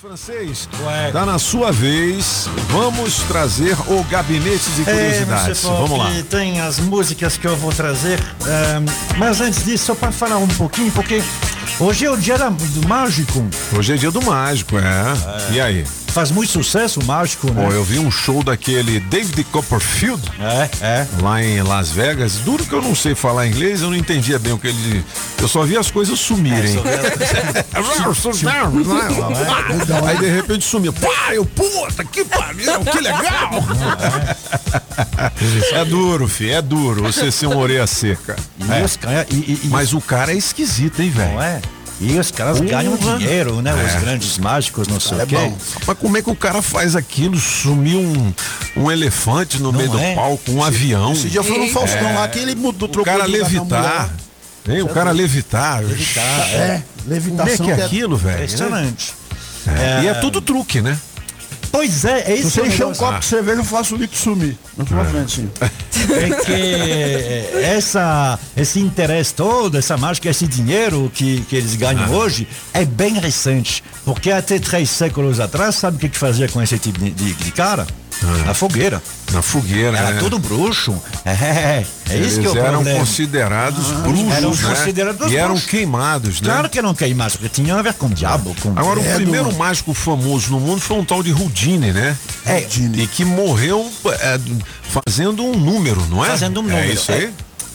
Francês, tá na sua vez. Vamos trazer o gabinete de curiosidades. É, Vamos lá. Tem as músicas que eu vou trazer. ehm, mas antes disso, só para falar um pouquinho, porque hoje é o dia do mágico. Hoje é dia do mágico, é. E aí? Faz muito sucesso o mágico, né? Pô, eu vi um show daquele David Copperfield É, é. lá em Las Vegas. Duro que eu não sei falar inglês, eu não entendia bem o que ele. Eu só vi as coisas sumirem. Aí de repente sumiu. Pá, eu, puta, que pariu, que legal! É duro, fi, é duro você ser um orelha seca. É. E, e, e- Mas o cara é esquisito, hein, velho? não é? E os caras ganham dinheiro, né? É. Os grandes mágicos, não sei É o quê. bom. Mas como é que o cara faz aquilo? Sumiu um, um elefante no meio é? do palco, um avião. Esse dia foi no Faustão lá que ele mudou, O trocou cara de lugar com a levitar. Hein? O cara levitar. Tá, É, Como é levitação. que é que é- aquilo, velho? Impressionante. É. E é tudo truque, né? Pois é, é Se isso você encher um copo de cerveja, eu faço o líquido sumir. Na sua frente, sim. É que essa, esse interesse todo, essa mágica, esse dinheiro que, que eles ganham hoje é bem recente. Porque até três séculos atrás, sabe o que, que fazia com esse tipo de, de- de cara? A fogueira. Na fogueira, Era né? tudo bruxo. É, é Eles isso que é o eram problema. considerados bruxos, eram né? considerados e eram bruxos. queimados, né? Claro que não queimasse, porque tinha a ver com o diabo. Com... Agora, o É, primeiro mágico famoso no mundo foi um tal de Houdini, né? É, E que morreu é, fazendo um número, não é? fazendo um número. É isso aí? É,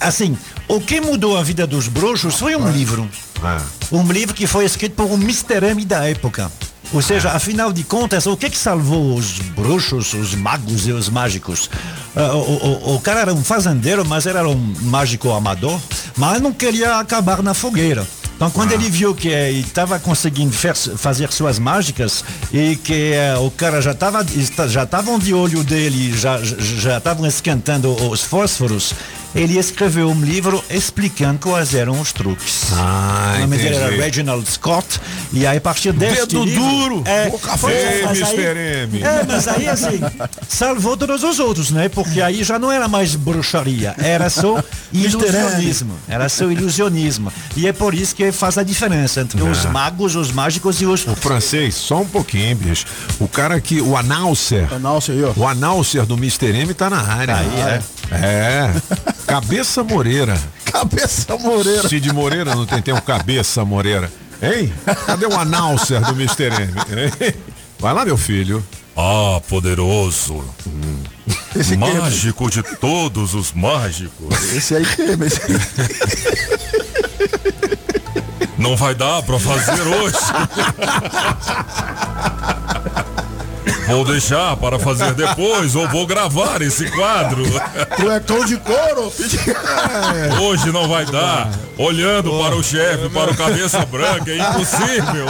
assim, o que mudou a vida dos bruxos foi um livro. É. Um livro que foi escrito por um Mr. M da época. Ou seja, afinal de contas, o que que salvou os bruxos, os magos e os mágicos? Ah, o, o- o cara era um fazendeiro, mas era um mágico amador, mas não queria acabar na fogueira. Então, quando ele viu que estava conseguindo fer- fazer suas mágicas e que eh, o cara já estava já estavam de olho dele, já já estavam esquentando os fósforos, ele escreveu um livro explicando quais eram os truques. Ah, o nome dele era. Reginald Scott. E aí, a partir deste Dedo livro... duro, É, boca feia, mas aí- Mr. M. É, mas aí, assim, salvou todos os outros, né? Porque aí já não era mais bruxaria, era só ilusionismo. Era só ilusionismo. E é por isso que faz a diferença entre os magos, os mágicos e os... O francês, só um pouquinho, bicho. O cara que. O announcer. Ó. O announcer do Mr. M tá na área. Aí, é. É. Cabeça Moreira. Cabeça Moreira. Cid Moreira não tem, tem um Cabeça Moreira. Hein? Cadê o announcer do Mr. M? Hein? Vai lá, meu filho. Ah, poderoso, Esse aqui, mágico de todos os mágicos. esse aí queima. Esse aí. Não vai dar pra fazer hoje. Vou deixar para fazer depois ou vou gravar esse quadro. Cuecão de couro. Hoje não vai dar. Olhando para o chefe, para o cabeça branca, é impossível.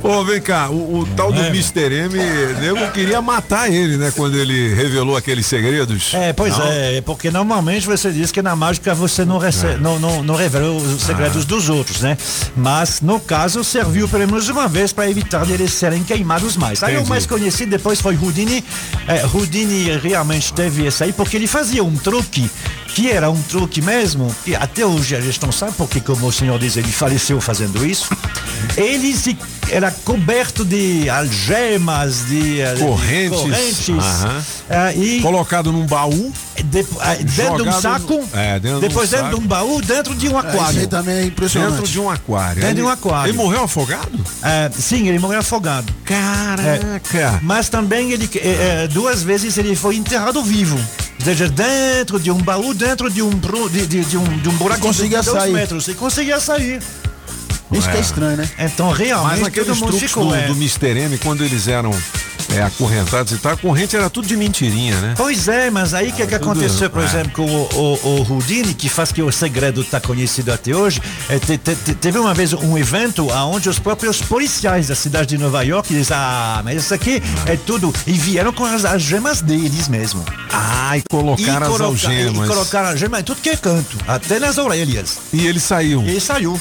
Pô, vem cá, o, o tal do Mr. M, nego queria matar ele, né? Quando ele revelou aqueles segredos. É, pois é, porque normalmente você diz que na mágica você não, recebe, não, não, não revela os segredos dos outros, né? Mas no caso serviu pelo menos uma vez para evitar eles serem queimados mais. Aí o mais conhecido depois foi Houdini. É, Houdini realmente teve esse aí porque ele fazia um truque que era um truque mesmo, que até hoje a gente não sabe porque, como o senhor diz, ele faleceu fazendo isso. Ele se, era coberto de algemas, de, eh, de Correntes. correntes eh, e Colocado num baú. de- ah, dentro de um saco, no- é, dentro de um depois dentro de um baú, dentro de um Esse aquário. aí também é impressionante. Dentro de um aquário. Dentro de um Ele- aquário. Ele morreu afogado? Ah, sim, ele morreu afogado. Caraca. Mas também ele eh, eh, duas vezes ele foi enterrado vivo. Seja, dentro de um baú, dentro de um, de, de, de um, de um buraco Conseguia de dois sair. metros. E conseguia sair. Isso que é estranho, né? Então, Mas realmente, truques ficou. do, é. do Mr. M, quando eles eram é, acorrentados e tal, a corrente era tudo de mentirinha, né? Pois é, mas aí o que, que tudo- aconteceu, por é. exemplo, com o, o, o Houdini, que faz que o segredo está conhecido até hoje, é, te- te- te- teve uma vez um evento onde os próprios policiais da cidade de Nova York dizem, ah, mas isso aqui é tudo, e vieram com as algemas deles mesmo. Ah, e colocaram e as coloca- algemas. E colocaram algemas em tudo que é canto, até nas orelhas. E ele saiu. E saiu.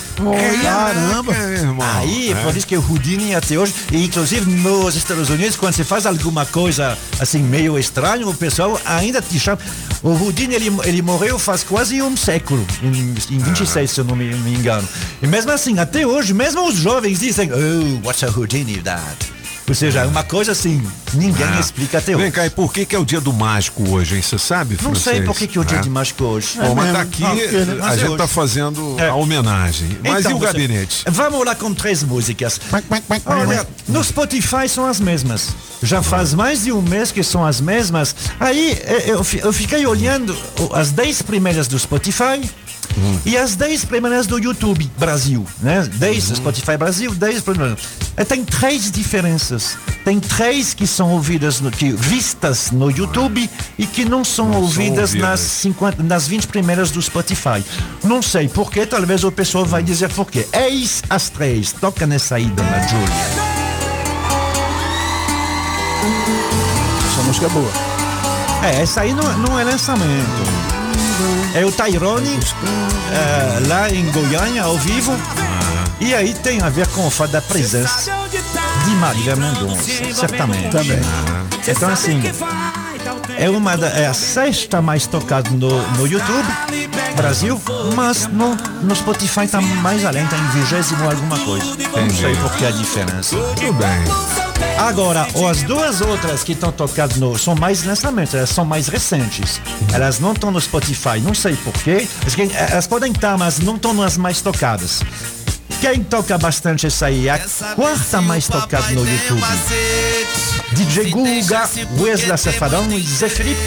Caramba. Meu irmão. Aí, É. por isso que o Houdini até hoje, e inclusive nos Estados Unidos, quando você você faz alguma coisa assim meio estranho, o pessoal ainda te chama. O Houdini, ele, ele morreu faz quase um século, em, em 26, se eu não me, me engano. E mesmo assim, até hoje, mesmo os jovens dizem, oh, what's a Houdini that? Ou seja, é uma coisa assim, ninguém Ah. explica até Vem hoje. cá, e por que que é o dia do mágico hoje, hein? Você sabe, Não sei por que, que é o dia É. de mágico hoje. Bom, mas mesmo. tá aqui, Ah, a Mas é gente tá hoje. fazendo É. a homenagem. Mas Então, e o você- gabinete? Vamos lá com três músicas. Olha, no Spotify são as mesmas. Já faz mais de um mês que são as mesmas. Aí eh, eu, fi- eu fiquei olhando as 10 primeiras do Spotify e as 10 primeiras do YouTube Brasil. Né? 10 do Spotify Brasil, 10 primeiras. E tem três diferenças. Tem três que são ouvidas, no, que, vistas no YouTube e que não são ouvidas, ouvidas. nas 50, nas 20 primeiras do Spotify. Não sei porquê, talvez o pessoal vai dizer porquê. Eis as três. Toca nessa aí, dona Julia. Essa música é boa. É, essa aí não, não é lançamento. É o Tyrone, é, lá em Goiânia, ao vivo. E aí tem a ver com o fato da presença de Marília Mendonça, certamente. Também. Então, assim, é, uma da, é a sexta mais tocada no, no YouTube, Brasil, mas no, no Spotify está mais além, está em vigésimo alguma coisa. Não sei por que a diferença. Tudo bem. Agora, as duas outras que estão tocadas no, são mais lançamentos, elas são mais recentes. Elas não estão no Spotify, não sei porquê. Elas podem estar, mas não estão nas mais tocadas. Quem toca bastante essa aí? é A quarta mais tocada no YouTube. DJ Guga, Wesley Safadão e Zé Felipe.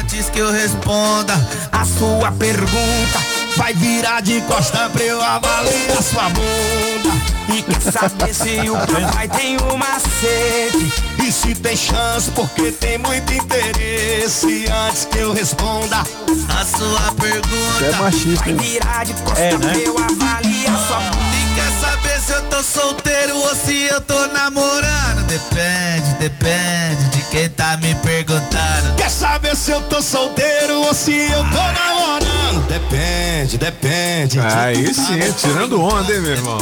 Antes que eu responda a sua pergunta, vai virar de costa pra eu avaliar sua bunda. E quer saber se o papai tem um macete? E se tem chance, porque tem muito interesse. Antes que eu responda a sua pergunta, é machista, vai virar de costa É, né? pra eu avaliar sua bunda. E quer saber se eu tô solteiro ou se eu tô namorando? Depende, depende de quem tá me perguntando. Quer saber se eu tô solteiro ou se eu tô namorando? Depende, depende. de Aí quem tá sim, me tirando onda, hein, meu irmão?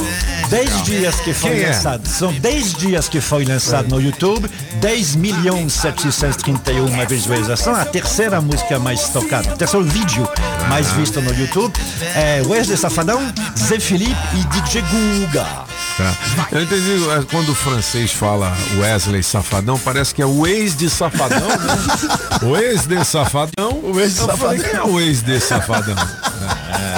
10 dias que foi Quem é? lançado. São 10 dias que foi lançado no YouTube. 10 milhões 731 visualizações. A terceira música mais tocada. O terceiro vídeo mais visto no YouTube. É Wesley Safadão, Zé Felipe e DJ Guga. Tá. Eu entendi, é, quando o francês fala Wesley Safadão, parece que é o ex de Safadão, né? O ex de Safadão. O ex de falei, Safadão. Quem é o ex de Safadão?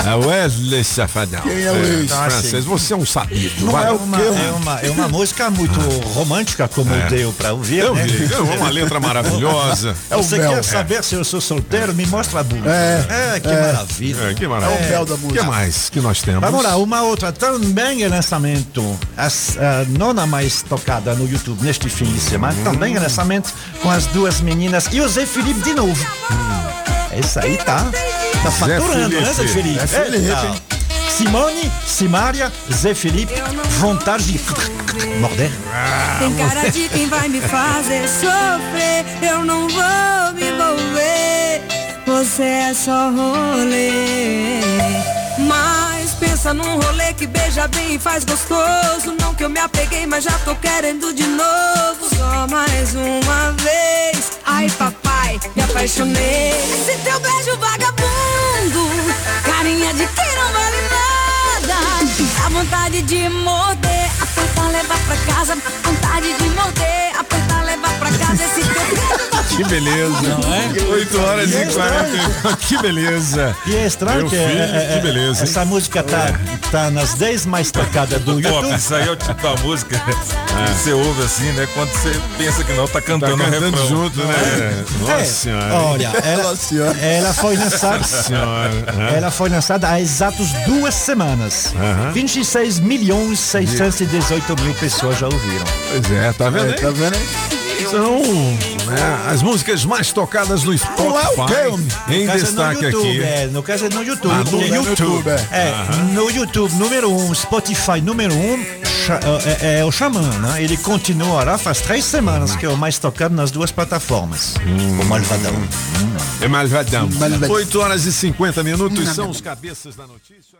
É Wesley Safadão. Quem é o ex? Francês, você é um sabido. Não vai. é o Uma- é, uma, é uma música muito romântica, como deu pra ouvir. Eu né? vi, uma letra maravilhosa. É o Você quer saber se eu sou solteiro? Me mostra a bunda. É, É, que é. maravilha. É, que maravilha. É o Bel da O que música. mais que nós temos? Vamos lá, uma outra também é lançamento. A, s- a nona mais tocada no YouTube neste fim de semana. Também é lançamento com as duas meninas e o Zé Felipe de novo. Essa aí tá. Tá faturando, né, Zé Felipe. Zé Felipe, hein? Simone, Simária, Zé Felipe, vontade de morder. Tem cara de quem vai me fazer sofrer. Eu não vou me envolver. Você é só rolê. Mas pensa num rolê que beija bem e faz gostoso. Não que eu me apeguei, mas já tô querendo de novo. Só mais uma vez. Ai, papai, me apaixonei. Esse teu beijo vagabundo. Carinha de quem não vale nada. A vontade de morder, apertar, levar pra casa. Vontade de Que beleza. é? 8 horas E é e 40. Que beleza. E é estranho Meu que, filho, é, é, que beleza, hein? essa música tá, tá nas 10 mais tocadas do Pô, YouTube. isso aí é o tipo da música que você ouve assim, né? Quando você pensa que não, tá Tá cantando o cantando refrão. junto, né? Nossa É, senhora. Olha, ela, Nossa senhora. ela foi lançada. senhora. Ela foi lançada há exatos duas semanas. 26 milhões 618 mil pessoas já ouviram. Pois é, tá vendo? É, tá vendo aí? São né, as músicas mais tocadas no é Spotify. Em No é destaque no YouTube, aqui. É, no caso é no YouTube. Ah, no No YouTube, é. É, no YouTube, número um, Spotify, número um, Xa- é, é o Xamã, né? Ele continuará faz três semanas que é o mais tocado nas duas plataformas. O Malvadão. É malvadão. Malvadão. 8 horas e 50 minutos são os cabeças da notícia.